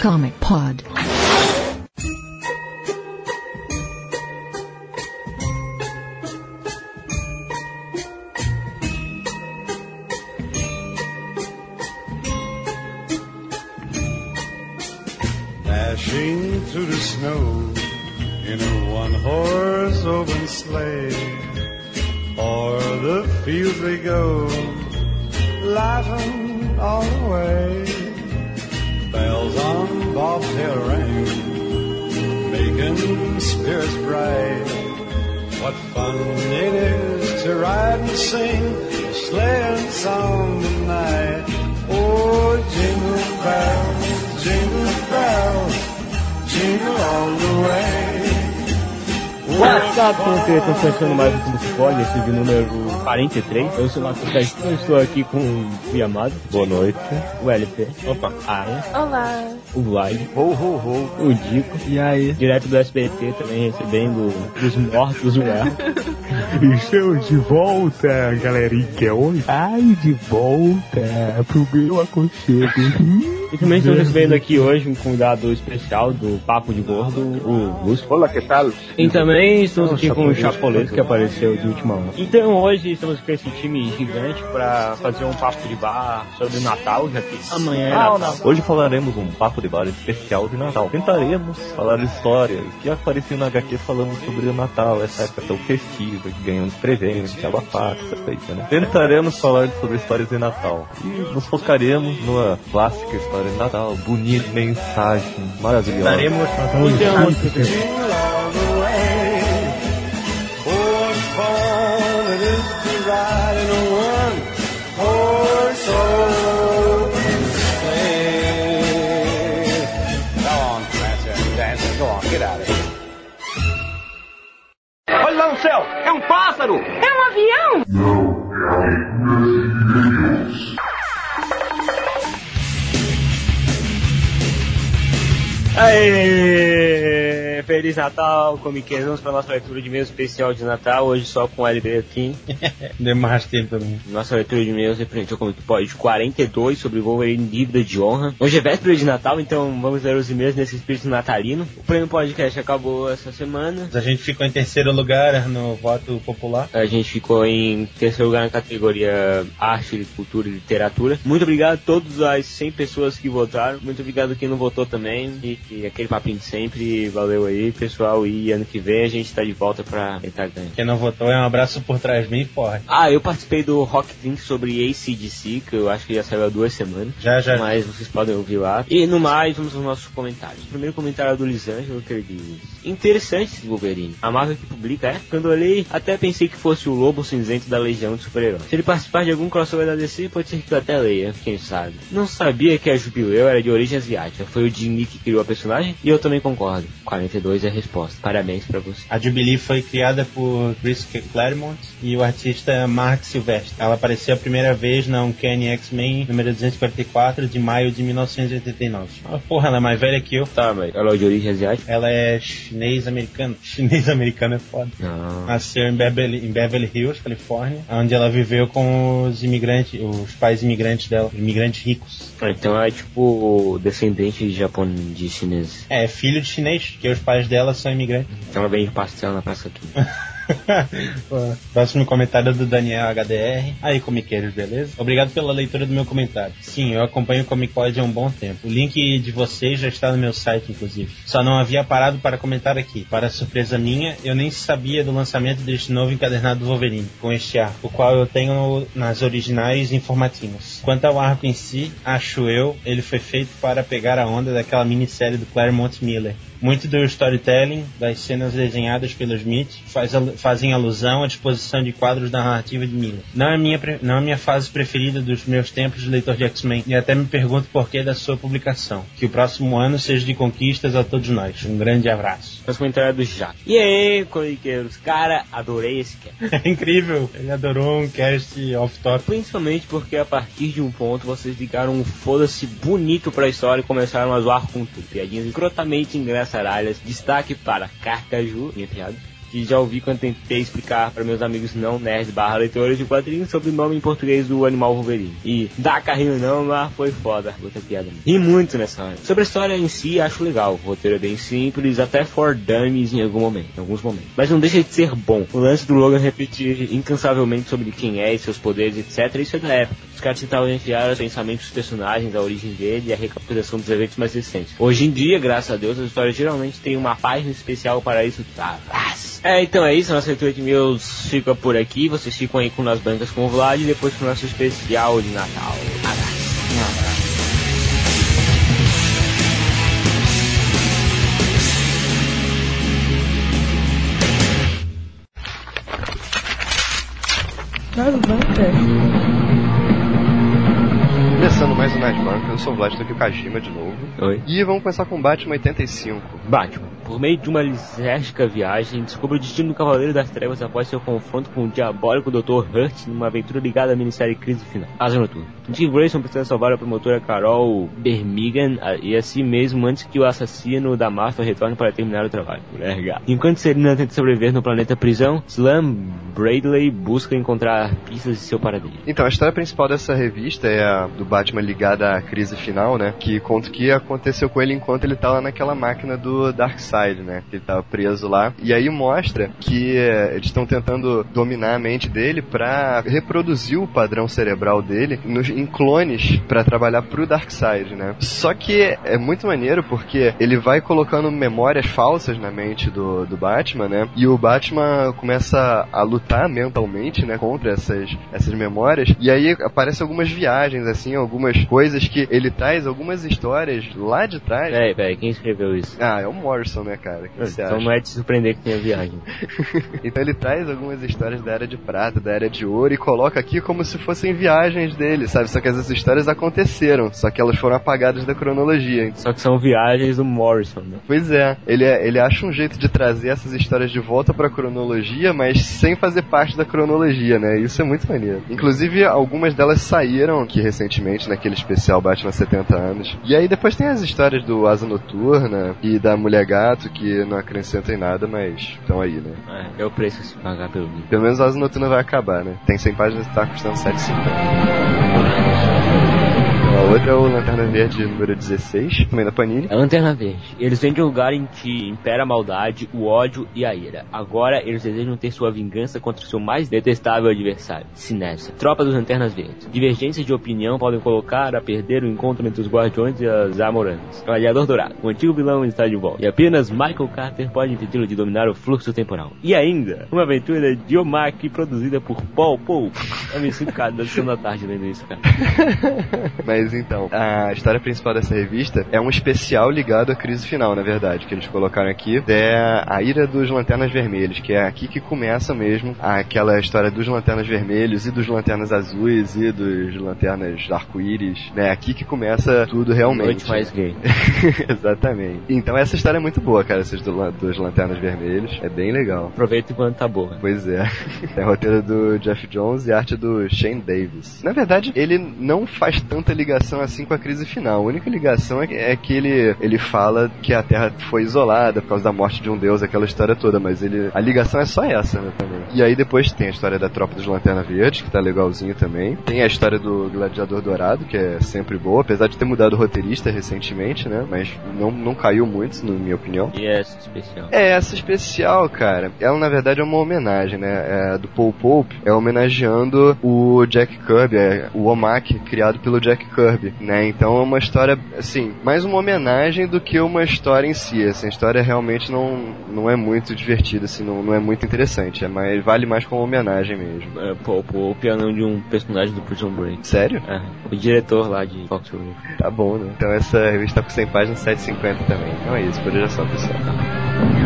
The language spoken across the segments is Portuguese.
Comic Pod. Fronteira? Estamos começando mais um Como Se Pode, esse de número 43. Eu sou o Marcos Castilho, estou aqui com o Yamado. Boa noite. O LP. Opa. Aaron. Olá. O Vlad. Ho, ho, ho. O Dico. E aí? Direto do SBT também recebendo os mortos do ar. Estamos de volta, galerinha. Oi. Ai, de volta pro meu aconchego. E também estamos recebendo aqui hoje um convidado especial do Papo de Gordo, o Lúcio. Olá, que tal? E também estamos aqui com o Chapoleto, que apareceu de última hora. Então hoje estamos com esse time gigante para fazer um papo de bar sobre o Natal, já que amanhã é Natal. Hoje falaremos um papo de bar especial de Natal. Tentaremos falar histórias que apareciam na HQ falando sobre o Natal, essa época tão festiva, que ganhamos presentes, aquela faca, essa coisa, né? Tentaremos falar sobre histórias de Natal. E nos focaremos numa clássica história de Natal, bonita mensagem maravilhosa. Daremos Jingle all the way. What fun it is to ride in a one horse open sleigh. Go on, Prancer, Dancer, go on, get out of here. Olha lá no céu! É um pássaro! É um avião? Aê! Feliz Natal, comiqueiros. Vamos para nossa leitura de e-mails especial de Natal, hoje só com o LB aqui. Deu mais tempo também. Nossa leitura de e-mails representou como pode 42 sobre Wolverine dívida de honra. Hoje é véspera de Natal, então vamos ler os e-mails nesse espírito natalino. O prêmio podcast acabou essa semana. A gente ficou em terceiro lugar no voto popular. A gente ficou em terceiro lugar na categoria Arte, Cultura e Literatura. Muito obrigado a todas as 100 pessoas que votaram. Muito obrigado a quem não votou também. E, e aquele papinho de sempre. Valeu aí, pessoal. E ano que vem a gente tá de volta pra tentar ganhar. Quem não votou é um abraço por trás bem forte. Ah, eu participei do Rock Drink sobre ACDC, que eu acho que já saiu há duas semanas. Já, já. Mas vocês podem ouvir lá. E no mais, vamos aos nossos comentários. O primeiro comentário é do Lisângelo, que ele diz... Interessante esse Wolverine. A Marvel que publica, é? Quando eu olhei, até pensei que fosse o Lobo Cinzento da Legião de Super-Heróis. Se ele participar de algum crossover da DC, pode ser que eu até leia, quem sabe. Não sabia que a Jubileu era de origem asiática. Foi o Jim Lee que criou a personagem, e eu também concordo. 42 é a resposta. Parabéns pra você. A Jubilee foi criada por Chris Claremont e o artista Mark Silvestre. Ela apareceu a primeira vez na Uncanny X-Men número 244 de maio de 1989. Ah, porra, ela é mais velha que eu. Tá, mas ela é de origem asiática? Ela é chinês-americana. Chinês-americano é foda. Não. Nasceu em Beverly, em Beverly Hills, Califórnia, onde ela viveu com os imigrantes, os pais imigrantes dela, imigrantes ricos. Então é tipo descendente de japonês, de chinês. É, filho de chinês, que os pais dela são imigrantes. Ela pastel na praça aqui. Próximo comentário do Daniel HDR. Aí, comiqueiros, beleza? Obrigado pela leitura do meu comentário. Sim, eu acompanho o Comic Pod há um bom tempo. O link de vocês já está no meu site, inclusive. Só não havia parado para comentar aqui. Para surpresa minha, eu nem sabia do lançamento deste novo encadernado do Wolverine, com este arco, o qual eu tenho nas originais informativas. Quanto ao arco em si, acho eu, ele foi feito para pegar a onda daquela minissérie do Claremont Miller. Muito do storytelling, das cenas desenhadas pelo Smith, faz fazem alusão à disposição de quadros da narrativa de Miller. Não é, minha, não é minha fase preferida dos meus tempos de leitor de X-Men, e até me pergunto por que da sua publicação. Que o próximo ano seja de conquistas a todos nós. Um grande abraço. Mas comentário do Jack. E aí, corriqueiros? Cara, adorei esse cast. É incrível, ele adorou um cast off-top. Principalmente porque a partir de um ponto vocês ligaram um foda-se bonito pra história e começaram a zoar com tudo. Piadinhas escrotamente engraçaralhas. Destaque para Carcaju, minha piada. Que já ouvi quando tentei explicar para meus amigos não nerds barra leitores de quadrinhos sobre o nome em português do animal Wolverine. E dá carrinho não, mas foi foda. Outra piada. E muito nessa hora. Sobre a história em si, acho legal. O roteiro é bem simples, até for dummies em algum momento, em alguns momentos. Mas não deixa de ser bom. O lance do Logan repetir incansavelmente sobre quem é e seus poderes, etc. Isso é da época. Os caras tentavam enfiar os pensamentos dos personagens, a origem dele e a recapitulação dos eventos mais recentes. Hoje em dia, graças a Deus, as histórias geralmente têm uma página especial para isso. Tá? É, então é isso, nossa leitura de meus fica por aqui. Vocês ficam aí com Nas Bancas com o Vlad e depois com o nosso especial de Natal. Abraço. Nas bancas. Começando mais um Bancas, eu sou o Vlad, tô aqui com o Kajima de novo. Oi. E vamos começar com Batman 85. Batman. Por meio de uma lisérgica viagem, descobre o destino do Cavaleiro das Trevas após seu confronto com o diabólico Dr. Hurt numa aventura ligada à minissérie Crise Final. Asa Noturna. Jim Grayson precisa salvar a promotora Carol Bermigan e a si mesmo antes que o assassino da máfia retorne para terminar o trabalho. Legal. Enquanto Serena tenta sobreviver no planeta prisão, Slam Bradley busca encontrar pistas de seu paradeiro. Então, a história principal dessa revista é a do Batman ligada à crise final, né? Que conta o que aconteceu com ele enquanto ele tava naquela máquina do Darkseid, né? Que ele tava preso lá. E aí mostra que eh, eles estão tentando dominar a mente dele pra reproduzir o padrão cerebral dele nos, em clones pra trabalhar pro Darkseid, né? Só que é muito maneiro porque ele vai colocando memórias falsas na mente do, do Batman, né? E o Batman começa a lutar mentalmente, né? Contra essas, essas memórias. E aí aparecem algumas viagens, assim, algumas coisas que ele traz, algumas histórias lá de trás. Peraí, peraí, quem escreveu isso? Ah, é o Morrison, né, cara? O que então acha? não é de surpreender que tenha viagem. Então ele traz algumas histórias da Era de Prata, da Era de Ouro e coloca aqui como se fossem viagens dele, sabe? Só que essas histórias aconteceram, só que elas foram apagadas da cronologia. Só que são viagens do Morrison, né? Pois é, ele, ele acha um jeito de trazer essas histórias de volta pra cronologia, mas sem fazer parte da cronologia, né? Isso é muito maneiro. Inclusive, algumas delas saíram aqui recentemente, naquele especial Batman 70 anos. E aí depois tem as histórias do Asa Noturna e da Mulher Gato, que não acrescentam em nada, mas estão aí, né? É, é o preço a se pagar pelo livro. Pelo menos a Asa Noturna vai acabar, né? Tem 100 páginas e tá custando 7,50. A outra é o Lanterna Verde número 16, também da Panini. A Lanterna Verde. Eles vêm de um lugar em que impera a maldade, o ódio e a ira. Agora eles desejam ter sua vingança contra o seu mais detestável adversário, Sinessa. Tropa dos Lanternas Verdes. Divergências de opinião podem colocar a perder o encontro entre os Guardiões e as Amoranas. Gladiador Dourado. O antigo vilão está de volta. E apenas Michael Carter pode impedi-lo de dominar o fluxo temporal. E ainda, uma aventura de Omaki produzida por Paul Pope. Eu me sinto cara da sessão da tarde lendo isso, cara. Mas então, a história principal dessa revista é um especial ligado à crise final, na verdade, que eles colocaram aqui. É a ira dos Lanternas Vermelhos, que é aqui que começa mesmo aquela história dos Lanternas Vermelhos e dos Lanternas Azuis e dos Lanternas Arco-Íris, né? Aqui que começa tudo realmente. Noite mais gay. Exatamente. Então essa história é muito boa, cara, esses do, dos Lanternas Vermelhos. É bem legal. Aproveita enquanto tá boa. Pois é. É roteiro do Jeff Jones e arte do Shane Davis. Na verdade, ele não faz tanta ligação assim com a crise final. A única ligação é que, é que ele, ele fala que a Terra foi isolada por causa da morte de um deus, aquela história toda, mas ele a ligação é só essa, né, também. E aí depois tem a história da Tropa dos Lanterna Verdes, que tá legalzinho também. Tem a história do Gladiador Dourado, que é sempre boa, apesar de ter mudado o roteirista recentemente, né, mas não, não caiu muito, na minha opinião. E essa especial? É, essa especial, cara, ela na verdade é uma homenagem, né? É, do Paul Pope é homenageando o Jack Kirby, é, o Omak criado pelo Jack Kirby, né? Então é uma história, assim, mais uma homenagem do que uma história em si. Essa história realmente não, não é muito divertida, assim, não, não é muito interessante. É mais, vale mais como homenagem mesmo. É, pô, pô, o piano de um personagem do Prison Break. Sério? É, o diretor lá de Fox River. Tá bom, né? Então essa revista tá com 100 páginas, 750 também. Então é isso, por hoje é só, pessoal.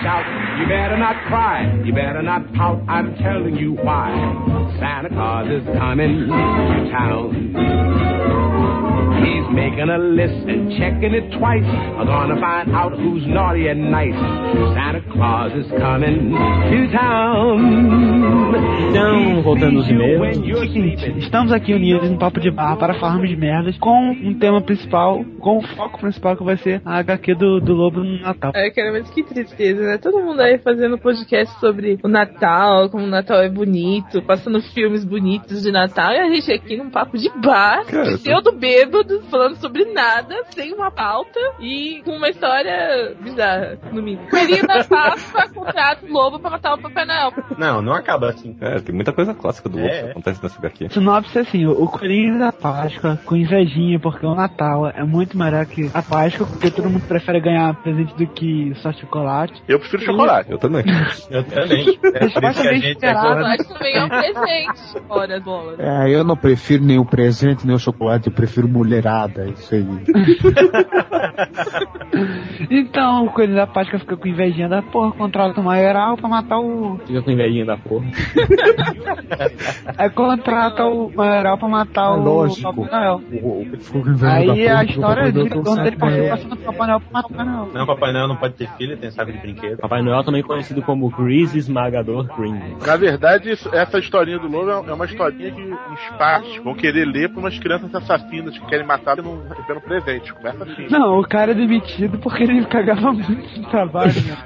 Watch out, You better not cry, you better not pout, I'm telling you why. Santa Claus is coming to town. He's making a list and checking it twice. I'm gonna find out who's naughty and nice. Santa Claus is coming to town. Então, voltando aos e-mails. Seguinte, estamos aqui unidos no Papo de Bar para falarmos de merdas com um tema principal, com o foco principal que vai ser a HQ do, do Lobo no Natal. É, cara, mas que tristeza, né? Todo mundo aí fazendo podcast sobre o Natal, como o Natal é bonito, passando filmes bonitos de Natal, e a gente aqui num papo de bar, Cara, pseudo bêbado, falando sobre nada, sem uma pauta e com uma história bizarra, no mínimo. Da Páscoa contrata o lobo pra matar o Papai Noel. Não, não acaba assim. É, tem muita coisa clássica do É, Lobo é. que acontece nessa HQ. Sinopse é assim, o coelhinho da Páscoa com invejinha, porque o Natal é muito melhor que a Páscoa, porque todo mundo prefere ganhar presente do que só chocolate. Eu prefiro chocolate. Eu também. Eu também. É por isso que a gente agora... Mas também é um presente. As bolas. É, eu não prefiro nenhum presente, nem o chocolate, eu prefiro mulherada, isso aí. Então o coelhinho da Páscoa fica com invejinha da porra, contrata o maioral pra matar o. Fica com invejinha da porra. Aí contrata o maioral pra matar É o lógico. Papai Noel. Ficou com inveja Aí da a história o gira dele tem um saco passando o Papai Noel pra matar o Papai Noel. Não, Papai Noel não pode ter filho, tem saco de brinquedo. Papai Noel também conhecido como Chris Esmagador Cream. Na verdade, isso- essa historinha do lobo é uma historinha que os pais vão querer ler para umas crianças assassinas que querem matar e não recebendo presente. Começa assim. Não, o cara é demitido porque ele cagava muito no trabalho, né?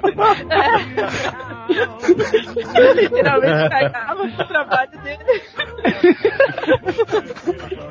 Ele literalmente cagava no trabalho dele.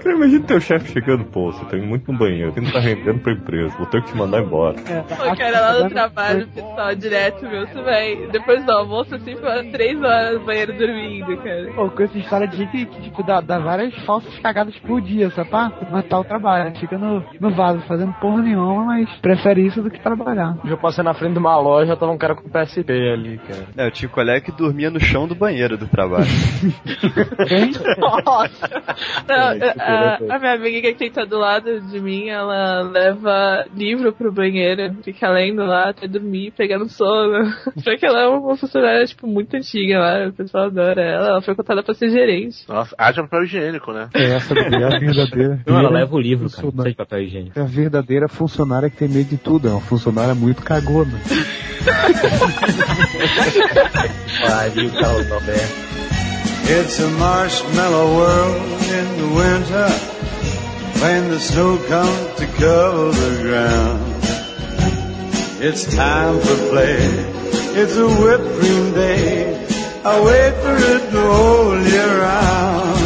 Cara, imagina teu chefe chegando, pô, você tá indo muito no banheiro, você não tá rendendo pra empresa, vou ter que te mandar embora. O cara lá no trabalho, pessoal, direto, meu, vai, depois do almoço, assim, fica três horas no banheiro dormindo, cara. Pô, com essa história de gente que, tipo, dá, dá várias falsas cagadas por dia, só pra matar o trabalho. Fica no, no vaso fazendo porra nenhuma, mas prefere isso do que trabalhar. Eu passei na frente de uma loja, tava um cara com PSP ali, cara. É, eu tinha um colega que dormia no chão do banheiro do trabalho. Nossa! Não, a, a minha amiga que tá do lado de mim, ela leva livro pro banheiro, fica lendo lá até dormir, pegando sono. Só que ela é uma funcionária, tipo, muito antiga lá, o pessoal adora ela. Ela foi contada pra ser gerente. Nossa, haja papel higiênico, né? É essa é a verdadeira. Não, ela leva o livro, cara. Não precisa de papel higiênico. É a verdadeira funcionária que tem medo de tudo. É uma funcionária muito cagona. Pariu, Carlos Alberto. It's a marshmallow world in the winter when the snow comes to cover the ground. It's time for play. It's a whipped cream day. I wait for it whole year round.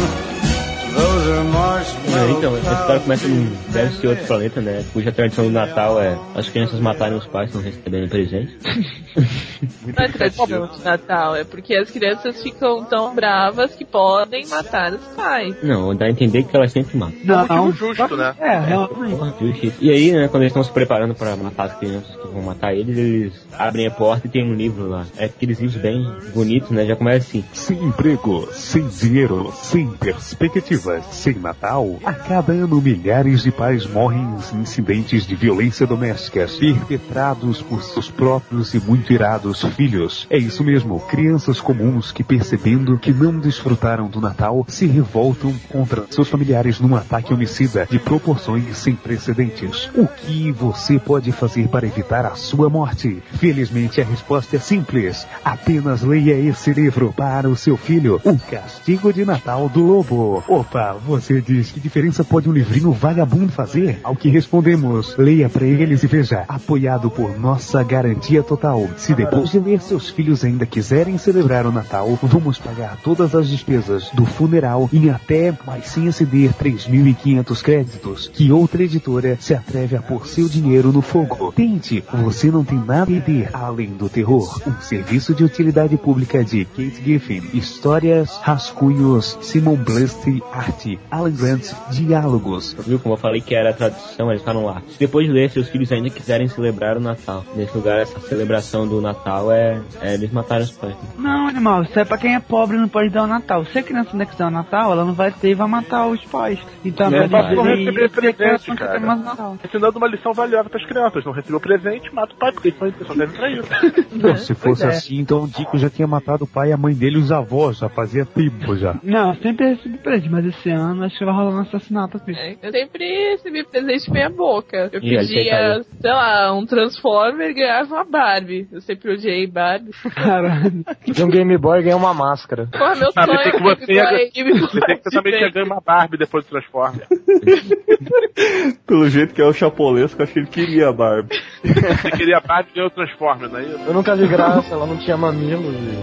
Those are É, marshmallow então, a história começa num deve ser outro planeta, né? Cuja tradição do Natal é as crianças matarem os pais não receberem presente. Não é tradição de Natal, é porque as crianças ficam tão bravas que podem matar os pais. Não, dá a entender que elas sempre matam. Não, motivo justo, né? É, realmente. Porra, justiça. E aí, né, quando eles estão se preparando pra matar as crianças que vão matar eles, eles abrem a porta e tem um livro lá. É aqueles livros bem bonitos, né? Já começa assim. Sem emprego, sem dinheiro, sem perspectivas, sem Natal. A cada ano, milhares de pais morrem em incidentes de violência doméstica perpetrados por seus próprios e muito irados filhos. É isso mesmo, crianças comuns que percebendo que não desfrutaram do Natal se revoltam contra seus familiares num ataque homicida de proporções sem precedentes. O que você pode fazer para evitar a sua morte? Felizmente a resposta é simples. Apenas leia esse livro para o seu filho. O Castigo de Natal do Lobo. Opa, você diz que diferença pode um livrinho vagabundo fazer? Ao que respondemos, leia para eles e veja. Apoiado por nossa garantia total. Se depois de ler seus filhos ainda quiserem celebrar o Natal, vamos pagar todas as despesas do funeral em até, mas sem exceder 3.500 créditos, que outra editora se atreve a pôr seu dinheiro no fogo. Tente, você não tem nada a perder além do terror. Um serviço de utilidade pública de Kate Giffen. Histórias, rascunhos, Simon Blust, arte, Alan Grant, diálogos. Viu como eu falei que era a tradução, eles falam lá. Se depois de ler, seus filhos ainda quiserem celebrar o Natal. Nesse lugar, essa celebração do Natal é, é eles mataram os pais. Não, animal, isso é pra quem é pobre e não pode dar o Natal. Se a criança ainda quiser o Natal, ela não vai ter e vai matar os pais. Então, É, vai pra não receber e presente, não cara. Natal. Ensinando uma lição valiosa pras crianças. Não recebeu presente, mata o pai, porque eles só servem pra isso. Não, se fosse é. assim, então o Dico já tinha matado o pai, a mãe dele e os avós, já fazia tempo já. Não, sempre recebi presente, mas esse ano acho que vai rolar um assassinato aqui. É, Eu sempre recebi presente meia boca. Eu E pedia, sei lá, um Transformer e ganhava uma Barbie. Eu sempre odiei Barbie. Caralho. De um Game Boy ganhei uma máscara. Porra, meu Ah, sonho pensei que é você ia, ganhar Game Boy pensei que você também tinha ganho uma Barbie depois do Transformer. Pelo jeito que é o chapolesco, acho que ele queria a Barbie. Você queria a Barbie e ganhou o Transformer, não é isso? Eu nunca vi graça, ela não tinha mamilos. E...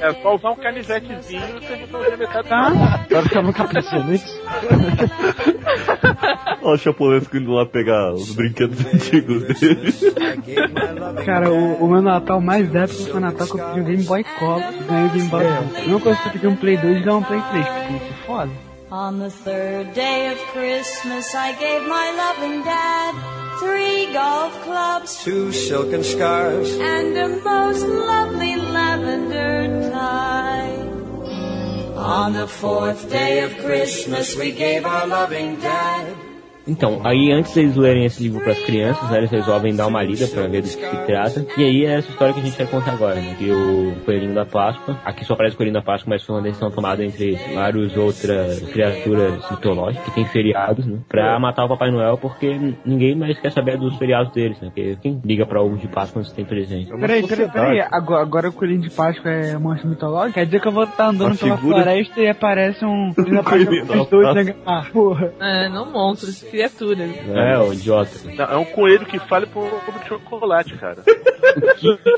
É só usar um canivetezinho e você resolver metade Tá. Agora que eu nunca pensei nisso. Olha o chapolesco indo lá pegar os brinquedos antigos dele. Cara, o, o meu Natal mais épico foi o Natal que eu pedi um Game Boy Color e ganhei o Game Boy Advance. Não consigo pedir um Play 2 e ganhar um Play 3, porque isso é foda. On the third day of Christmas, I gave my loving dad three golf clubs, Two silken scarves. and a most lovely lavender. On the fourth day of Christmas, we gave our loving dad Então, aí antes eles lerem esse livro para as crianças, né, eles resolvem dar uma lida para ver do que se trata. E aí é essa história que a gente vai contar agora, né? Que o Coelhinho da Páscoa, aqui só aparece o Coelhinho da Páscoa, mas foi uma decisão tomada entre várias outras criaturas mitológicas que tem feriados, né? Pra matar o Papai Noel, porque ninguém mais quer saber dos feriados deles, né? Porque quem liga pra ovo de Páscoa quando você tem presente? Peraí, peraí, peraí. Agora, agora o coelhinho de Páscoa é monstro mitológico? Quer dizer que eu vou estar andando Uma pela floresta e aparece um. coelhinho da Páscoa. Ah, porra. É, não monstros, criaturas. É, o idiota. Não, é um coelho que fala por ovo de chocolate, cara.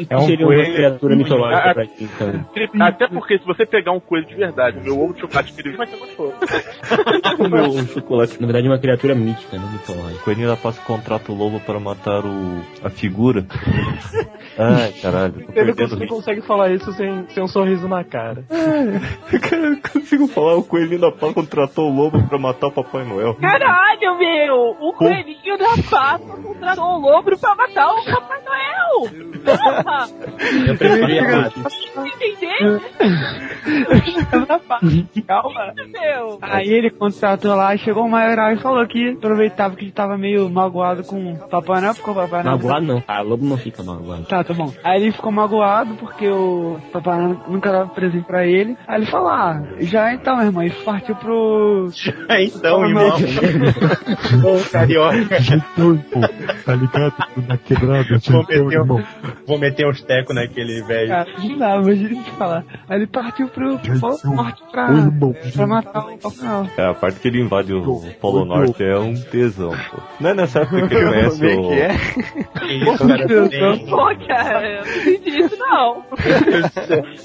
É um seria uma criatura mitológica Ah, pra ti, então. Até porque se você pegar um coelho de verdade, meu ovo de chocolate que ele vai ser gostoso. Comeu um chocolate. Na verdade, é uma criatura mítica, não mitológica. Coelhinho da Páscoa contrata o lobo para matar o, a figura. Ai, caralho. tô Ele o ritmo. consegue falar isso sem, sem um sorriso na cara. Cara, eu não consigo falar. O Coelhinho da Páscoa contratou o lobo para matar o Papai Noel. Caralho, meu! O coelhinho da Páscoa contratou o lobo pra matar o Papai Noel! Porra! Eu preferia a Entender? Calma. Meu! Aí ele contratou lá chegou o maioral e falou que aproveitava que ele tava meio magoado com o Papai Noel, ficou o Papai Noel. Magoado não. Ah, lobo não fica magoado. Tá, tá bom. Aí ele ficou magoado porque o Papai Noel nunca dava presente pra ele. Aí ele falou, ah, já então, irmão, e partiu pro... Já então, irmão. Ô, carioca. Tá ligado? Na quebrada, Vou meter, irmão. um, vou meter uns tecos naquele velho. Cara, não dá, imagina ele falar. Aí ele partiu pro Polo Norte pra, Ô, irmão. pra matar o Noel. É, a parte que ele invade o Polo Norte é um tesão, pô. Não é nessa época que ele conhece é o... que é? Isso, cara, tem- Pô, cara, eu não entendi isso não.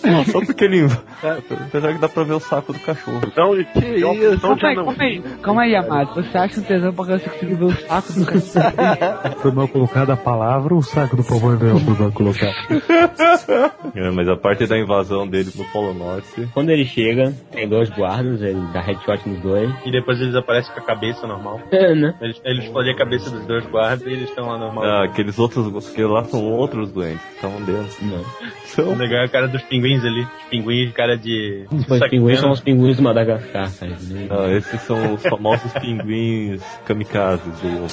Não, só porque ele invade... Apesar que dá pra ver o saco do cachorro. Então, que isso? Calma aí, calma aí, calma aí, amado. Você acha um tesão porque você conseguiu ver o saco do cara? Foi mal colocada a palavra ou o saco do Noel foi mal colocado? É, mas a parte da invasão dele no Polo Norte... Quando ele chega, tem dois guardas, ele dá headshot nos dois. E depois eles aparecem com a cabeça normal. É, né? Eles, eles explodem a cabeça dos dois guardas e eles estão lá normal. Ah, aqueles outros... Que lá são outros doentes que estavam dentro. Não. O legal é a cara dos pinguins ali. Os pinguins, cara de. Os pinguins são os pinguins do Madagascar, cara. Ah, esses são os famosos pinguins kamikazes. Do...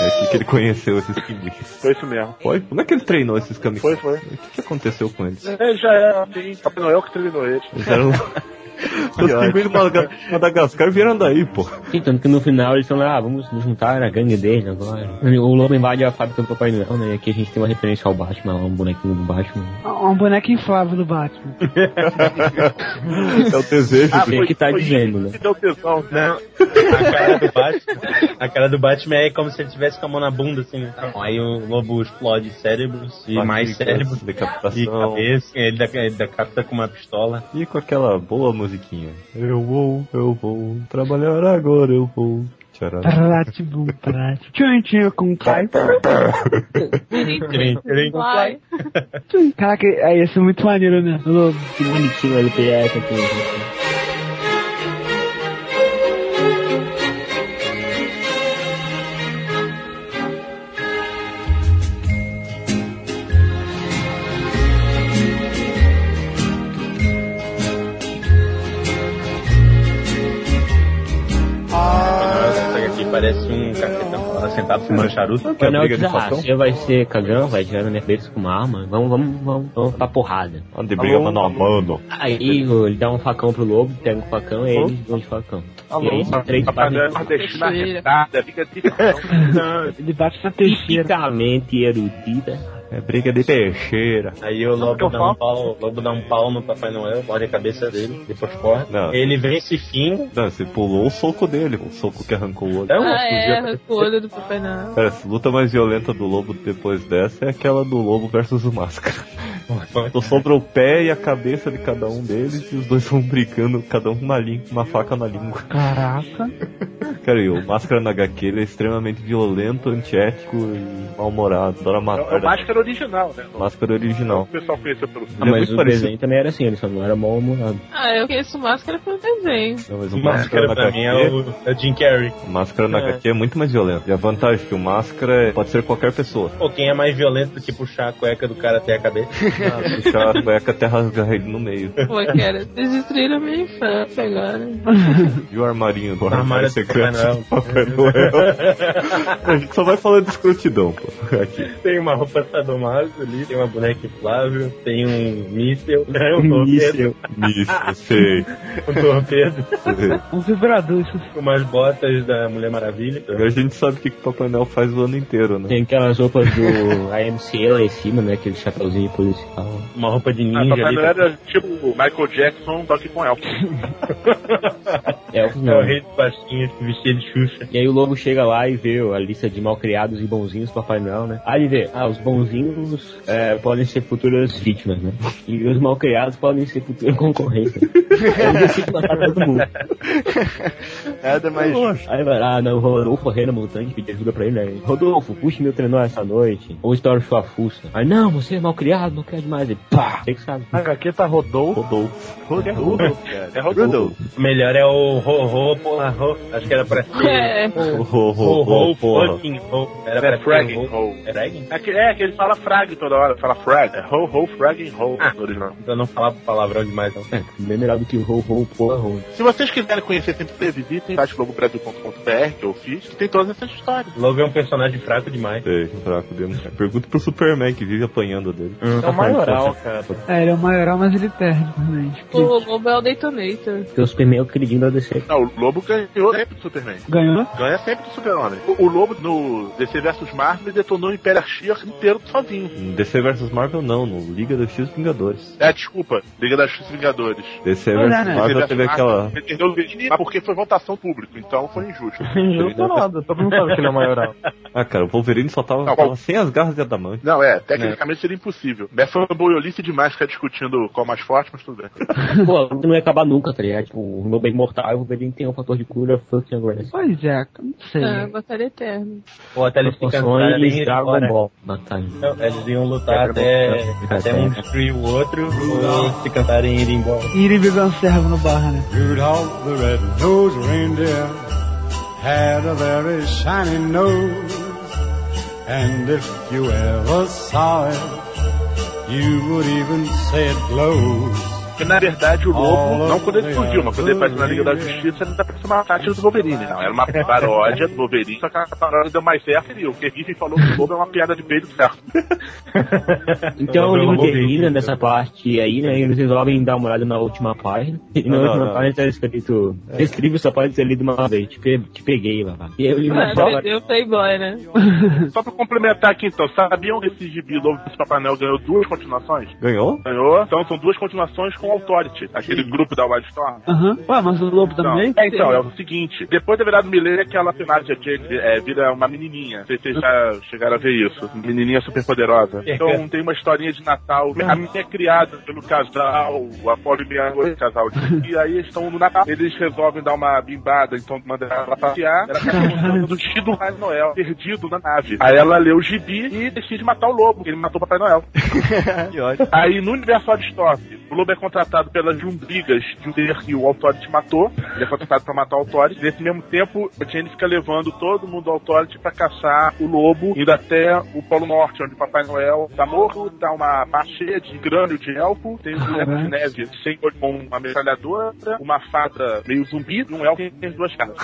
É aqui que ele conheceu esses pinguins. Foi isso mesmo. Foi? Como é que ele treinou esses kamikazes? Foi, foi. O que, que aconteceu com eles? É, já é assim, Papai Noel que treinou ele. Eles eram... Os pinguins do Madaga- Madagascar vieram daí, pô. Sim, tanto que no final eles falam, ah, vamos nos juntar na gangue dele agora. O Lobo invade a fábrica do Papai Noel, né? E aqui a gente tem uma referência ao Batman, um bonequinho do Batman. Um boneco inflável do Batman. É o desejo Ah, do- foi que tá dizendo, né? Que deu tesão. Não, a cara do Batman. A cara do Batman é como se ele tivesse com a mão na bunda, assim. Aí o lobo explode cérebros e mais cérebros. decapitação. E cabeça. Ele decapita com uma pistola. E com aquela boa musiquinha. Eu vou, eu vou trabalhar agora, eu vou. Tratibum. Tchum, tchum, com pai. Vai. Caraca, aí ia ser muito maneiro, né? Que bonitinho ele PF aqui. Sentado fumando charuto. O Painel diz, ah, você vai ser cagão, vai tirar na minha cabeça com uma arma, vamos, vamos, vamos, vamos pra porrada. De briga mano a mano. Aí ele dá um facão pro lobo, pega um facão e eles vão de facão. E aí são três Ele bate na teixeira. Tipicamente erudita. É briga de peixeira. Aí o lobo dá, um pau, o lobo dá um pau no Papai Noel, morde a cabeça dele, depois corre. Não. Ele vem se finga. Não, você pulou o soco dele, o soco que arrancou o olho. É uma Ah, é, arrancou o olho do Papai Noel. É, a luta mais violenta do lobo depois dessa é aquela do lobo versus o máscara. Então sobra o pé e a cabeça de cada um deles e os dois vão brigando, cada um com uma, uma faca na língua. Caraca. Cara, e o Máscara na HQ ele é extremamente violento, antiético e mal-humorado. Adora É matar. o máscara original, né? Máscara original. O pessoal conheceu pelo Ah, Ele é mas muito o parecido. desenho também era assim, ele só não era mal humorado. Ah, eu conheço máscara pelo desenho. Não, mas o Máscara Máscara pra mim é HQ, o, é Jim Carrey. o Máscara na É. HQ é muito mais violento. E a vantagem é que o Máscara é- pode ser qualquer pessoa. Pô, quem é mais violento do que puxar a cueca do cara até a cabeça? Puxar a cueca até rasgar ele no meio. Pô, cara, vocês destruíram a minha infância agora. E o armarinho do Armário secreto Papai do Papai Noel. A gente só vai falando de escrotidão, pô. Aqui. Tem uma roupa sadomaso ali, tem uma boneca inflável, tem um míssel, né, um míssel. torpedo, Isso, sei. um torpedo, sei. Um vibrador, umas botas da Mulher Maravilha. Agora a gente sabe o que que o Papai Noel faz o ano inteiro, né? Tem aquelas roupas do AMC lá em cima, né? Aquele chapeuzinho policial. Uma roupa de Ah, ninja Papai ali. Noel era tipo Michael Jackson, só que com elfo. É, É o rei dos baixinhos vestido de Xuxa. E aí o lobo chega lá e vê a lista de malcriados e bonzinhos do Papai Noel, né? Aí ele vê, ah, os bonzinhos é, podem ser futuras vítimas, né? E os malcriados podem ser futuras concorrência. Ele decide matar todo mundo. Nada mais. Aí vai lá, não, o Rodolfo correndo na montanha e pedir ajuda pra ele, né? Rodolfo, puxe meu trenó essa noite. Ou estoura sua fuça. Aí, não, você é malcriado, quer demais. Ele, pá, você que sabe. Na HQ tá Rodolfo. Rodolfo. Rodolfo. É Rodolfo. O melhor é o Ho-Ho, porra, Ho. Acho que era pra ser. É. Ho, porra. Era É pra. Ho. É? É que, é ele fala frag toda hora, fala frag. É ho, ho, fragging ho Ah. no original. Pra não falar palavrão demais, não. É, bem melhor do que o ho, ho, porra, ho. Se vocês quiserem conhecer sempre ter, visitem o site globobrasil.com.br que eu fiz, que tem todas essas histórias. Lobo é um personagem fraco demais. Sei, fraco dele. Pergunta pro Superman que vive apanhando dele. É o maioral, cara. É, ele é o maioral, mas ele perde, realmente. O Lobo é o Detonator. Porque o Superman é o queridinho da DC. Não, o Lobo ganhou sempre do Superman. Ganhou? Ganha sempre do Super-Homem. O, o Lobo no DC vs Marvel detonou o Império X inteiro sozinho. Em DC vs Marvel não, no Liga da X Vingadores. É, desculpa, Liga da Justiça e Vingadores. DC vs não, não. Marvel DC teve versus aquela. Marvel, perdeu porque foi votação pública, então foi injusto. Injusto nada, todo mundo sabe que ele é o maioral. Ah, cara, o Wolverine só tava, Não, tava sem as garras de adamante. Não, é, tecnicamente seria impossível. Mas foi uma boiolice demais ficar discutindo qual é mais forte, mas tudo bem. Pô, não ia acabar nunca, tá ligado? Tipo, o é imortal e o Wolverine tem um fator de cura fucking aggressive. Pois é, não sei. É, batalha eterna. Ou até eles se cansarem Proporções e ir Dragon embora. Ball. Batalha. Não, eles iam lutar até, até um destruir o outro ou se cantarem e ir embora. Ir e beber um servo no bar, né? Rudolph the red-nosed reindeer had a very shiny nose. And if you ever saw it, you would even say it glows. Porque na verdade o Lobo, não quando ele fugiu, mas quando ele apareceu na Liga da Justiça, ele parecia uma sátira do Wolverine. Não, era uma paródia do Wolverine, só que a paródia deu mais certo e o que Giffen falou que o Lobo é uma piada de peito certo. Então o livro é termina nessa parte aí, né? Eles resolvem dar uma olhada na última página. E na Não, última não, página tá escrito: Esse livro só pode ser lido uma vez. Te, pe- te peguei, babá. E fala- perdeu o Playboy, né? Só pra complementar aqui então, sabiam que esse gibi Lobo do Papai Noel ganhou duas continuações? Ganhou? Ganhou, então são duas continuações com Authority, aquele grupo da Wildstorm. Aham. Ué, mas o Lobo Não. também? É, então, é o seguinte, depois da virada do milênio, aquela personagem aqui é, vira uma menininha. Vocês já chegaram a ver isso. Menininha super poderosa. Então tem uma historinha de Natal. A minha é criada pelo casal, o Apolo e casal. E aí eles estão no Natal. Eles resolvem dar uma bimbada, então mandam ela passear. Ela tá mostrando do vestido do Pai Noel, perdido na nave. Aí ela lê o gibi e decide matar o lobo, que ele matou o Papai Noel. que ótimo. Aí no universo Odd Stop, o lobo é contratado pelas lombrigas de um ser que o Authority matou. Ele é contratado pra matar o Authority. Nesse mesmo tempo, a Jane fica levando todo mundo do Authority pra caçar o lobo, indo até o Polo Norte, onde o Papai Noel tá morto, tá uma parte cheia de crânio de elfo, tem um boneco de neve sem com uma metralhadora, uma fada meio zumbi e um elfo que tem as duas caras.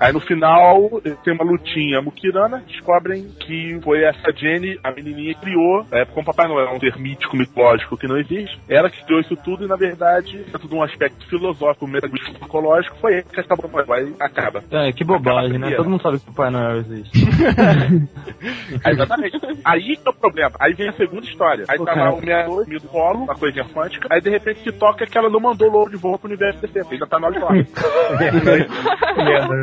Aí no final, tem uma lutinha mukirana, descobrem que foi essa Jenny, a menininha que criou, é, como Papai Noel um ser mítico, mitológico que não existe, ela que criou isso tudo e na verdade, dentro de um aspecto filosófico, metafísico, psicológico, foi ele que acabou com Aí acaba. É, que bobagem, né? Todo mundo sabe que o Papai Noel existe. É, exatamente. Aí que é o problema. Aí vem a segunda história. Aí tava cara. o meia-noite, meio do polo, uma coisinha quântica. Aí de repente se toca que ela não mandou o lobo de volta pro universo DC. Ainda tá no olho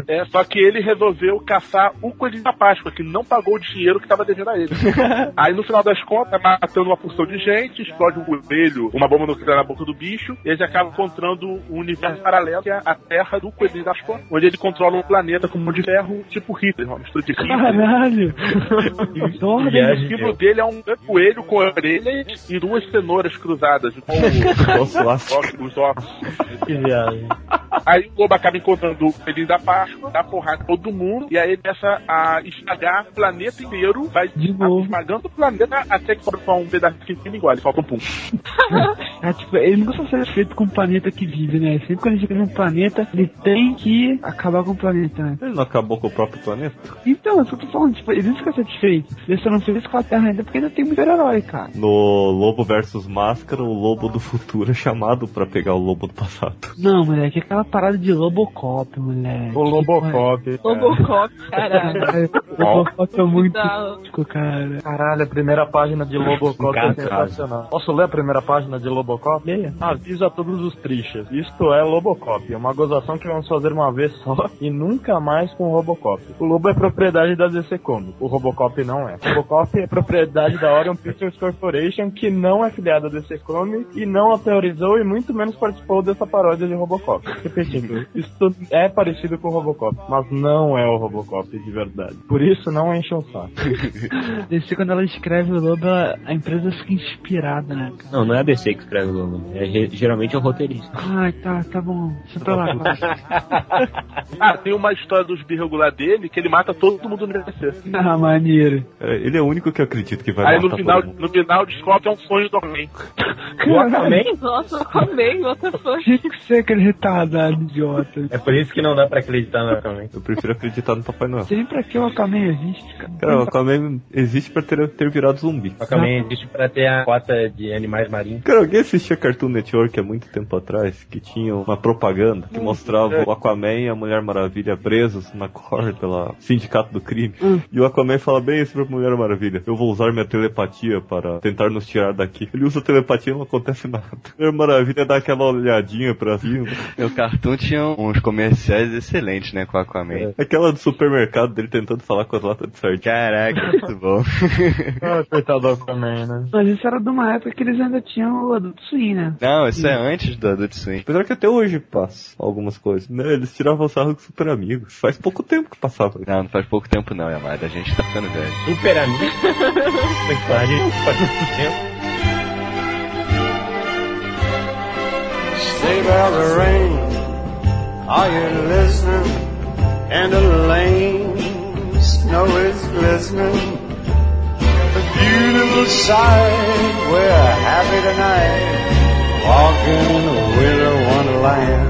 É, só que ele resolveu caçar o coelhinho da Páscoa, que não pagou o dinheiro que tava devendo a ele. Aí no final das contas, matando uma porção de gente, explode um coelho, uma bomba nuclear na boca do bicho, e eles acabam encontrando um universo paralelo, que é a Terra do coelhinho da Páscoa, onde ele controla um planeta com um monte de ferro, tipo Hitler, uma mistura de Hitler. Caralho! E o símbolo dele é um coelho com orelhas e duas cenouras cruzadas, igual o- Os ossos. os ossos. Que viagem. Aí o lobo acaba encontrando o coelhinho da Páscoa, dá porrada em todo mundo, e aí ele começa a esmagar o planeta inteiro, vai esmagando o planeta até que só um pedacinho que igual, ele falta um pum. É, tipo, ele nunca está satisfeito com o planeta que vive, né? Sempre quando ele chega num planeta, ele tem que acabar com o planeta, né? Ele não acabou com o próprio planeta? Então, é isso que eu tô falando, tipo, ele não fica satisfeito. Ele só não fez com a Terra ainda porque ainda tem muito herói, cara. No Lobo versus Máscara, o Lobo do futuro é chamado pra pegar o Lobo do passado. Não, moleque, aquela parada de Lobocop, moleque. O Lobocop. Lobocop, caralho. Lobocop é muito Não. mítico, cara. Caralho, a primeira página de Lobocop é sensacional. Posso ler a primeira página de Lobocop? Leia. Avisa a todos os trichas. Isto é Lobocop, uma gozação que vamos fazer uma vez só e nunca mais com o Robocop. O Lobo é propriedade da DC Comics, o Robocop não é. O Robocop é propriedade da Orion Pictures Corporation, que não é filiada da DC Comics e não autorizou e muito menos participou dessa paródia de Robocop. Repetindo, isto é parecido com o Robocop, mas não é o Robocop de verdade. Por isso não enche o saco. DC, quando ela escreve o Lobo, a empresa fica inspirada, né, cara? Não, não é a DC que escreve o logo. É, ge- geralmente é o roteirista. Ai, tá, tá bom. Deixa pra lá. Ah, tem uma história dos birregular dele que ele mata todo mundo no DC. ah, maneiro. É, Ele é o único que eu acredito que vai Aí matar no final, todo mundo. no final descobre é um sonho do Aquaman. Nossa, Aquaman, what the fuck? Tinha que ser aquele retardado idiota. É por isso que não dá pra acreditar no Aquaman. Eu prefiro acreditar no Papai Noel. Pra que o Aquaman existe, cara. Cara, o Aquaman existe pra ter, ter virado zumbi. O Aquaman existe pra ter a cota de animais marinhos. Cara, alguém assistia Cartoon Network há muito tempo atrás que tinha uma propaganda que mostrava o Aquaman e a Mulher Maravilha presos na corda pela Sindicato do Crime. E o Aquaman fala bem isso pra Mulher Maravilha. Eu vou usar minha telepatia para tentar nos tirar daqui. Ele usa telepatia e não acontece nada. Mulher Maravilha dá aquela olhadinha pra cima. O Cartoon tinha uns comerciais excelentes, né, com o Aquaman. Aquela do supermercado dele tentando falar com as latas de sardinha. Caraca, muito bom. Ah, coitado do Aquaman, né? Mas isso era de uma época que eles ainda tinham o Adult Swim, né? Não, isso é antes do Adult Swim. Apesar que até hoje passa algumas coisas. Né? Eles tiravam sarro com super amigos. Faz pouco tempo que passava. Não, não faz pouco tempo não, Yamada. A gente tá ficando velho. Super amigo. Foi que pariu, faz muito tempo. Save out the rain. Are you listening? And the lane, snow is glistening. A beautiful sight. We're happy tonight. Walking in a winter wonderland.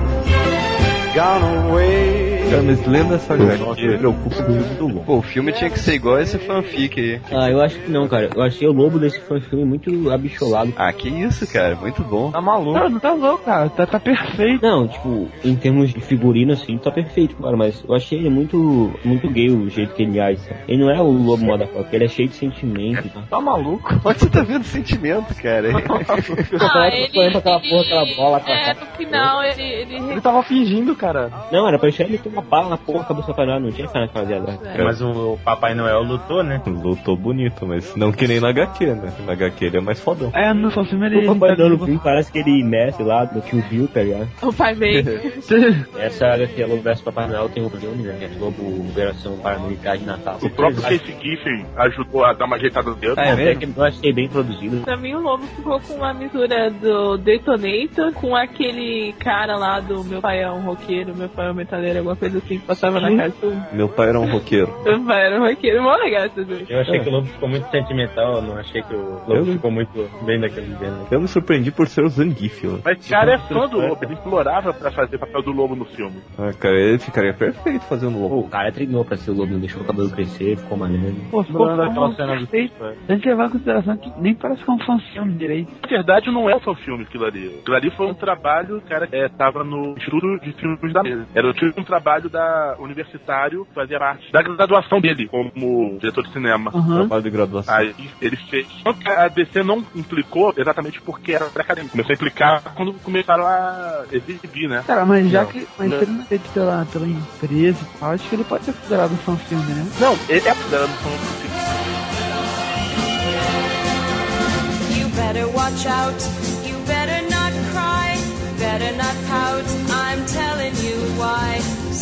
Gone away. Cara, mas lendo essa HQ, me preocupa com o filme do Lobo. Pô, o filme tinha que ser igual esse fanfic aí. Ah, eu acho que não, cara. Eu achei o lobo desse filme muito abicholado. Ah, que isso, cara. Muito bom. Tá maluco? Não, não tá louco, cara. Tá, tá perfeito. Não, tipo, em termos de figurino, assim, tá perfeito, cara, mas eu achei ele muito, muito gay o jeito que ele age, sabe? Ele não é o lobo motherfucker, ele é cheio de sentimento, tá? Tá maluco? Onde você tá vendo sentimento, cara? Ah, ele, aquela porra, aquela bola é, no final ele, ele Ele tava fingindo, cara. Não, era pra deixar ele uma bala na porra, acabou o Papai Noel, não tinha que fazia agora. É, mas o Papai Noel lutou, né? Lutou bonito, mas não que nem na HQ, né? Na HQ ele é mais fodão. É, no seu filme ele. O Papai Noel no filme parece que ele mestre lá do Tio Bill, tá ligado? O pai meio. Essa HQ é Lobo vs Papai Noel tem o filme, né? Que é Lobo Operação Paramilitar de Natal. O próprio Casey Giffen ajudou a dar uma ajeitada no dedo. É, até que eu achei bem produzido. Pra mim o Lobo ficou com uma mistura do Detonator com aquele cara lá do Meu Pai é um Roqueiro, Meu Pai é um Metaleiro, alguma coisa assim que passava na Cartoon. Meu pai era um roqueiro. Meu pai era um roqueiro, mó legal dois. Eu achei que o Lobo ficou muito sentimental, não achei que o Lobo Eu- ficou muito bem daquele jeito. Eu me surpreendi por ser o Zangief. ó. Mas o cara é fã do Lobo, ele implorava pra fazer papel do Lobo no filme. Ah, cara, ele ficaria perfeito fazendo lobo. o cara treinou pra ser o Lobo, não deixou o cabelo crescer, ficou maneiro. Pô, ficou bom, cena do perfeito. Tem que levar em consideração que nem parece que é um fanfilme direito. Na verdade, não é só filme aquilo ali. Aquilo ali foi um trabalho, o cara é, tava no Instituto de Filmes da Mesa. Era tipo um trabalho da universitário, que fazia parte da graduação dele como diretor de cinema. Aham. Trabalho de graduação. Aí ele fez. A DC não implicou exatamente porque era acadêmico. Começou a implicar quando começaram a exibir, né? Cara, mas já Não. que. Mas se ele não é feito pela, pela empresa e tal, acho que ele pode ser considerado um fanfilme, né? Não, ele é considerado um filme. You better watch out. You better not cry. Better not pout.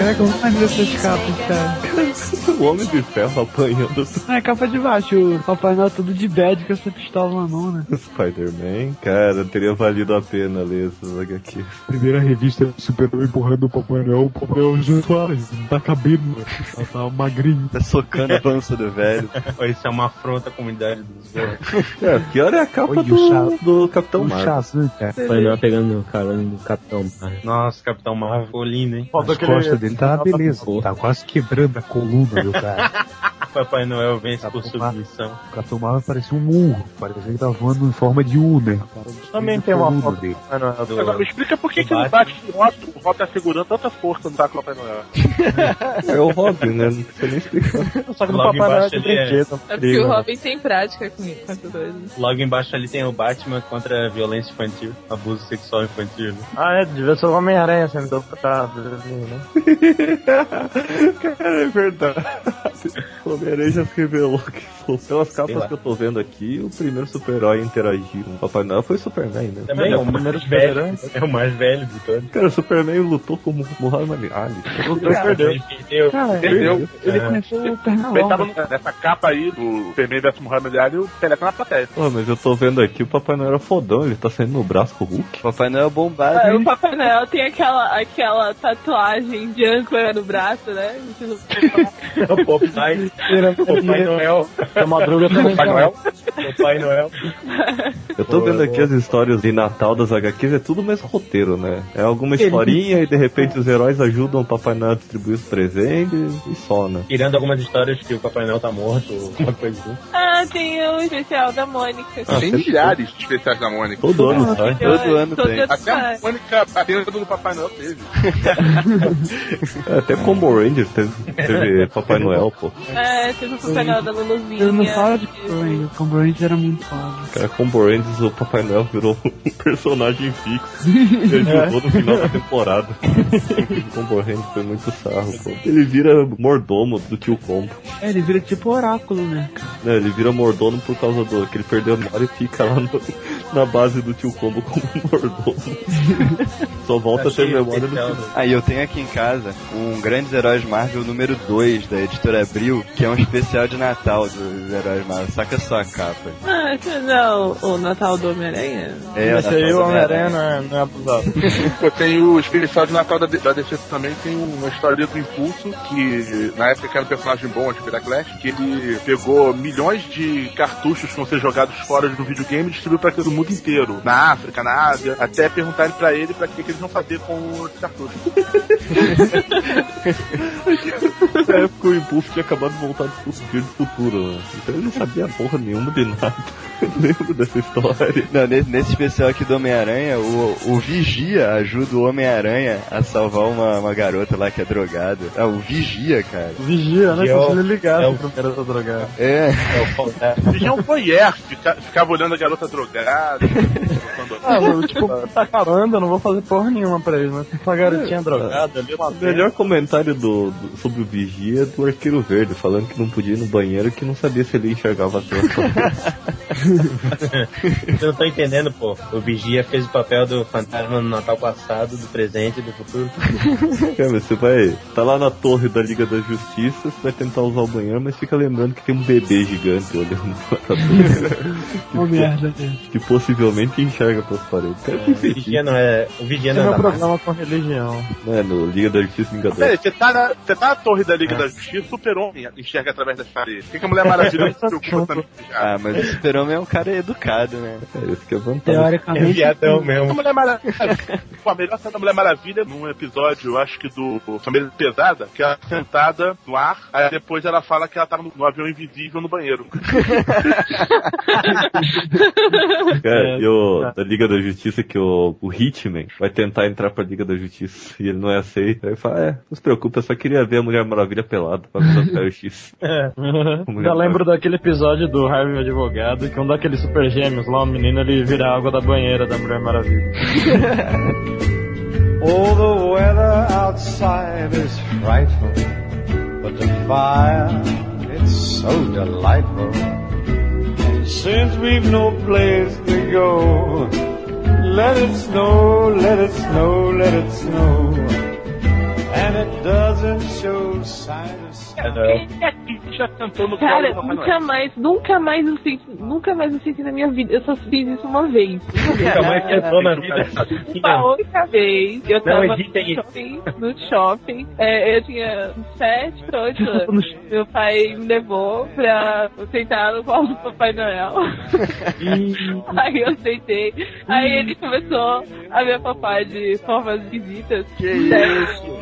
Caraca, eu vou fazer essas capas, cara. o Homem de Ferro apanhando é capa de baixo, o Papai Noel todo de bad com essa pistola na mão, né? Spider-Man. Cara, teria valido a pena ler essas HQs. Primeira revista do Super-Herói empurrando o Papai Noel, o Papai Noel já Soares, não tá cabendo, ela tá magrinho. Tá socando a pança do velho. Isso é uma afronta à comunidade dos velhos. É, pior é a capa Olha o do, Chá- do Capitão O Marvel. Shazam, cara. Papai Noel pegando carona do Capitão Marvel. Nossa, Capitão Marvel ficou lindo, hein? Faltou aquele- costas dele tá beleza, tá quase quebrando a coluna do cara. Papai Noel vence por submissão. O Capitão Marvel parecia um urro, parecia que ele tava voando em forma de U, né? Também tem uma foto dele. Ah, não, é do- Agora me explica por que, que ele Batman. bate o Otto, o Otto tá segurando tanta força no taco do Papai Noel. É o Robin, né? Não precisa nem explicar. Só que no Logo Papai Noel embaixo de é- brinquedo. É porque o Robin tem prática com essas coisas. Logo embaixo ali tem o Batman contra a violência infantil, abuso sexual infantil. Ah, é, devia ser o Homem-Aranha sendo interpretado, né? Cara, é verdade. Homem-Aranha revelou que. Pelas Sei capas que eu tô vendo aqui, o primeiro super-herói a interagir com o Papai Noel foi o Superman, né? Também é, o primeiro mais velho, super-herói. é o mais velho de todos. Cara, o Superman lutou como Muhammad Ali. perdeu. Ele perdeu. Cara, Perdeu. ele, ele É. começou o Ele Pernalonga. tava nessa capa aí do Superman vs Muhammad Ali, o Pelé tá na plateia. Pô, mas eu tô vendo aqui, o Papai Noel era fodão, ele tá saindo no braço com o Hulk. Papai Noel bombado. É, o Papai Noel tem aquela, aquela tatuagem de âncora no braço, né? É o Popeye. Papai Noel. A Madruga também. Papai Noel? Papai Noel. Eu tô vendo aqui as histórias de Natal das HQs, é tudo mais roteiro, né? É alguma historinha e de repente os heróis ajudam o Papai Noel a distribuir os presentes e só, né? Tirando algumas histórias que o Papai Noel tá morto, ou alguma coisa assim. ah, tem o especial da Mônica. Ah, Tem milhares de especiais da Mônica. Todo ano sai. Todo ano Todo tem. Até a. Mônica batendo no Papai Noel teve. É, Até Combo Rangers teve, teve Papai Noel, pô. É, teve o Papai Noel da Luluzinha. Não falo de Combo O Combo Rangers era muito foda. Cara, Combo Rangers, o Papai Noel virou um personagem fixo. Ele ajudou no final da temporada. Combo Rangers foi muito sarro, pô. Ele vira mordomo do tio Combo. É, ele vira tipo oráculo, né? né? Ele vira mordomo por causa do que ele perdeu a memória e fica lá no- na base do tio Combo como mordomo. Só volta a ter memória no final. Aí eu tenho aqui em casa um Grandes Heróis Marvel número 2 da editora Abril, que é um especial de Natal dos Heróis Marvel. Saca só a capa. Ah, não é o, Natal do Homem-Aranha? É, Esse aí o Homem-Aranha não é, não é abusado. Pô, tem o especial de Natal da, da DC também, tem uma história do Impulso, que na época que era um personagem bom, tipo da Clash, que ele pegou milhões de cartuchos que vão ser jogados fora do videogame e distribuiu pra todo mundo inteiro. Na África, na Ásia, até perguntarem pra ele pra que, que eles vão fazer com os cartuchos. Nessa época o Impulso tinha acabado de voltar do Suspiro do Futuro, né? Então ele não sabia porra nenhuma de nada. Eu lembro dessa história. Não, nesse, nesse especial aqui do Homem-Aranha, o, o Vigia ajuda o Homem-Aranha a salvar uma, uma garota lá que é drogada. Ah, o Vigia, cara. Vigia, né? O- Precisa ligar é o- pro cara tá drogado. É. É o. Ele é um voyeur, fica, ficava olhando a garota drogada, Ah, mano, tipo, tá acabando, eu não vou fazer porra nenhuma pra ele, mas uma garotinha drogada ali, uma O melhor comentário do, do- sobre o Vigia é do Arqueiro Verde, falando que não podia ir no banheiro que não sabia se ele enxergava a situação. Eu não tô entendendo, pô. O Vigia fez o papel do fantasma no Natal passado, do presente e do futuro. Cara, você vai. Tá lá na torre da Liga da Justiça, você vai tentar usar o banheiro, mas fica lembrando que tem um bebê gigante olhando pra torre. Uma merda. que possivelmente enxerga pelas paredes. Cara, que O Vigia não é. O Vigia Esse é não é. programa com religião. É, no Liga da Justiça Peraí, Vingador. você tá, na, você tá na torre da Liga da Justiça, o super-homem enxerga através das paredes. Por que, que a Mulher Maravilha se preocupa também? Ah, mas o Super-Homem é um cara educado, né? É, isso que é vantagem. Teoricamente. viadão A mesmo. Mulher Maravilha. Pô, a melhor cena da Mulher Maravilha num episódio, eu acho que do Família Pesada, que ela tá sentada no ar, aí depois ela fala que ela tava no, no avião invisível no banheiro. Cara, e o da Liga da Justiça que o, o Hitman vai tentar entrar pra Liga da Justiça e ele não é aceito. Aí ele fala, é, não se preocupe, eu só queria ver a Mulher Maravilha pelada pra ver o X. É. Já lembro daquele episódio do Harvey Advogado, que um daqueles super gêmeos lá, o menino ele vira a água da banheira da Mulher Maravilha. Oh, the weather outside is frightful, but the fire, it's so delightful. And since we've no place to go, let it snow, let it snow, let it snow. And it doesn't show signs of Já cantou no Cara, colo nunca Noel. mais, nunca mais eu senti, nunca mais eu senti na minha vida. Eu só fiz isso uma vez. Nunca mais pensou na vida. Uma única vez, eu tava no shopping, no shopping, é, eu tinha 7 pra 8 anos. Meu pai me levou pra sentar no colo do Papai Noel. aí eu sentei, aí ele começou a ver papai de formas esquisitas. Que isso?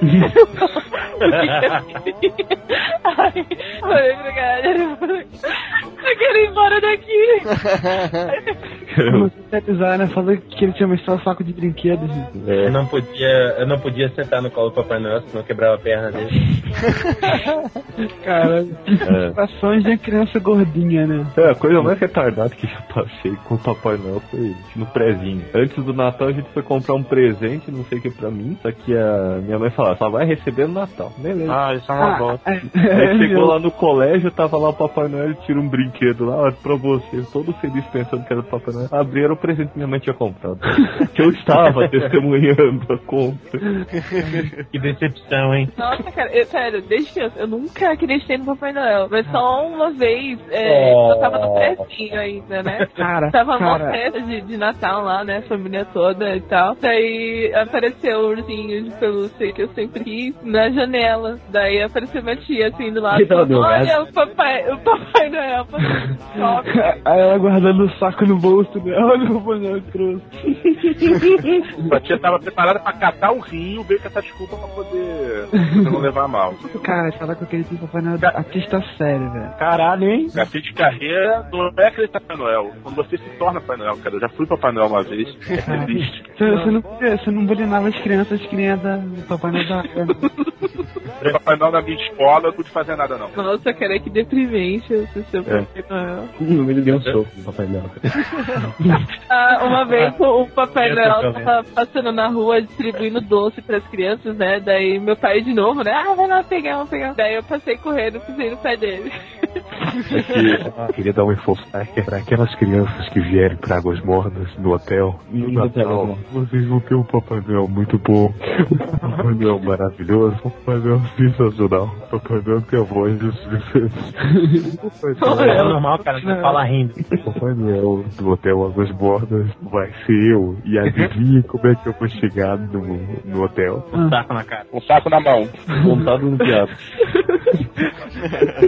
Aí, falei galera, eu quero ir embora daqui. Sintetizar, né? Falou que ele tinha mostrado o saco de brinquedos. Eu não podia, eu não podia sentar no colo do Papai Noel, senão eu quebrava a perna dele. Cara, situações de criança gordinha, né? É, a coisa mais retardada que já passei com o Papai Noel foi no prezinho. Antes do Natal a gente foi comprar um presente, não sei o que pra mim, só que a minha mãe falou, só vai receber no Natal. Beleza. Ah, isso é uma Ah, bosta. Aí chegou lá no colégio, tava lá o Papai Noel, tira um brinquedo lá, olha pra você, todo feliz pensando que era do Papai Noel. Abri, era o presente que minha mãe tinha comprado. que eu estava testemunhando a compra. Que decepção, hein? Nossa, cara, eu, sério, desde criança, eu nunca acreditei no Papai Noel. Mas só uma vez, é, Oh. eu tava no prezinho ainda, né? Cara, Tava cara. uma festa de, de Natal lá, né? Família toda e tal. Daí apareceu o ursinho de pelúcia que eu sempre quis na janela. Daí apareceu minha tia assim do lado. Que dó, Olha o papai, o Papai Noel shopping." Aí ela guardando o saco no bolso dela, olha o Papai trouxe. A tia tava preparada pra catar o rio, veio com essa desculpa pra poder pra não levar mal. Cara, falar que eu queria ter Papai Noel artista sério, velho. Caralho, hein? Café de carreira não é acreditar Papai Noel. Quando você se torna Papai Noel, cara. Eu já fui Papai Noel uma vez. É triste. Você, você não, você não bulinava as crianças que nem a da do Papai Noel da Papai Noel na minha escola, eu não pude fazer nada, não. Nossa, cara, que deprimente esse seu É. Papai Noel. Ele deu um soco no Papai Noel. Ah, uma vez o o Papai Noel tava passando na rua distribuindo doce pras crianças, né? Daí meu pai de novo, né? Ah, vai lá pegar, vamos pegar. Daí eu passei correndo e pisei no pé dele. Eu queria dar um info para aquelas crianças que vierem para Águas Mornas no hotel. No Natal, vocês vão ter um Papai Noel muito bom. Um Papai Noel maravilhoso. Um Papai Noel sensacional. Um Papai Noel que tem a voz dos Papai É normal, cara, não fala rindo. O Papai Noel do Hotel Águas Mornas vai ser eu. E adivinha como é que eu vou chegar no, no hotel? Um saco na cara. Um saco na mão. Montado no diabo.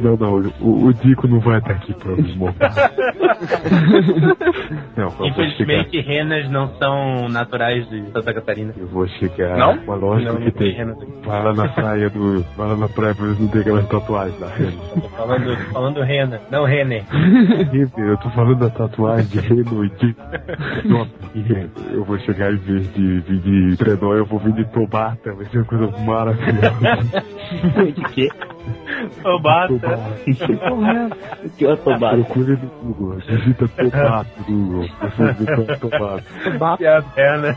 Não, não, o, o Dico não vai estar aqui pra me montar. Não, chegar. Infelizmente, renas não são naturais de Santa Catarina. Eu vou chegar Não? uma loja Não, que não tem. Vai lá na praia do. Vai lá na praia pra ver se não tem aquelas tatuagens da rena. Tô falando, falando rena, não rene. Eu tô falando da tatuagem de reno e e eu vou chegar em vez de vir de trenó, eu vou vir de tomata, vai ser uma coisa maravilhosa. De quê? Tobata. Que é o Tobata? Procure no Google. Digita Tobato no Google. Você. Que a perna.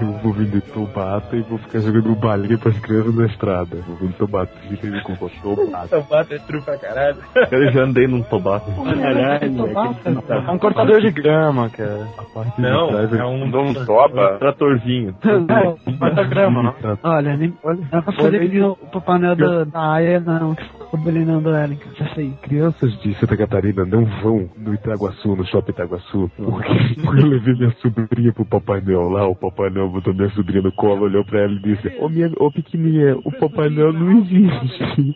Eu vou vender Tobato e vou ficar jogando balinha pras crianças na estrada. Vou vender Tobato. Digita no Google. Tobato. Tobata é true pra caralho. Eu já andei num tobato. Caralho, É um cortador de grama, cara. A parte Não, de trás é um, Um toba. um tratorzinho. Corta grama, não? Olha, nem, não dá pra fazer o Papai Noel da, da Aya, não, que ficou belinando ela, cara. Já sei. Crianças de Santa Catarina não vão no Itaguaçu, no shopping Itaguaçu, porque eu levei minha sobrinha pro Papai Noel lá, o Papai Noel botou minha sobrinha no colo, olhou pra ela e disse, ô minha, ô pequenininha, o Papai Noel não existe.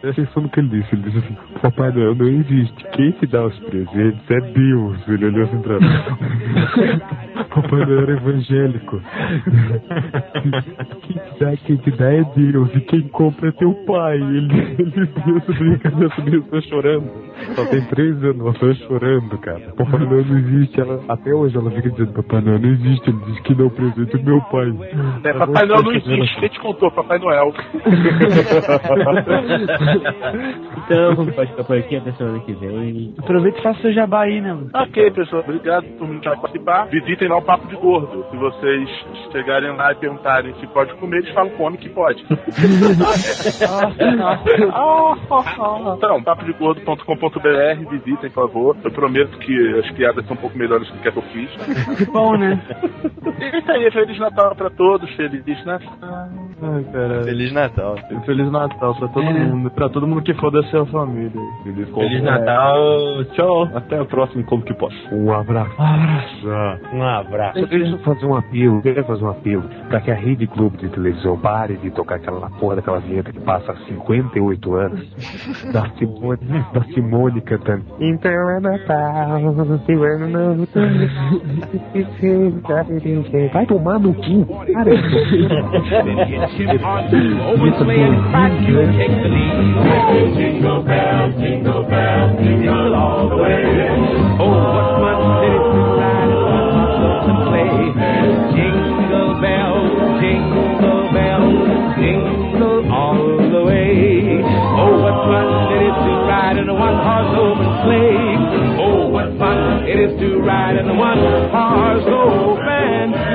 Presta atenção no que ele disse, ele disse assim, Papai Noel não existe, quem te dá os presentes é Deus. Ele olhou assim pra mim. Papai Noel era evangélico. Quem te dá, quem te dá é Deus, e quem compra é teu pai. Ele, ele deu a sobrinha, cadê a sobrinha? Tô chorando. Só tem três anos, ela tá chorando, cara. Papai Noel não existe. Ela, até hoje ela fica dizendo, Papai Noel não existe. Ele diz que não é o presente do meu pai. É, Papai Noel não existe. Quem te contou? Papai Noel. Então, vamos pode ficar por aqui até semana que vem. Aproveita e faça seu jabá aí, né, mano? Ok, pessoal. Obrigado por me participar. Visitem lá o Papo de Gordo. Se vocês chegarem lá e perguntarem se pode comer, eles falam come que pode. Então, papodegordo.com.br, visitem, por favor. Eu prometo que as piadas são um pouco melhores do que a que eu fiz. Bom, né? E é isso aí, Feliz Natal pra todos, Feliz Natal. Ai. Feliz Natal. Feliz Natal pra todo É. mundo. Pra todo mundo que for da sua família. Feliz, Feliz Natal. Tchau, até o próximo Como Que Posso. Um abraço. Ah. Um abraço. Só queria fazer um apelo, eu queria fazer um apelo pra que a Rede Globo de televisão pare de tocar aquela porra daquela vinheta que passa há 58 anos da Simone, da Simone cantando. Então é Natal, eu ano novo, Vai tomar no cu, cara. Jingle bells, jingle bells, jingle all the way. Oh, what fun it is to ride in a one-horse and play. Jingle bells, jingle bells, jingle all the way. Oh, what fun it is to ride in a one-horse open sleigh. Oh, what fun it is to ride in a one-horse open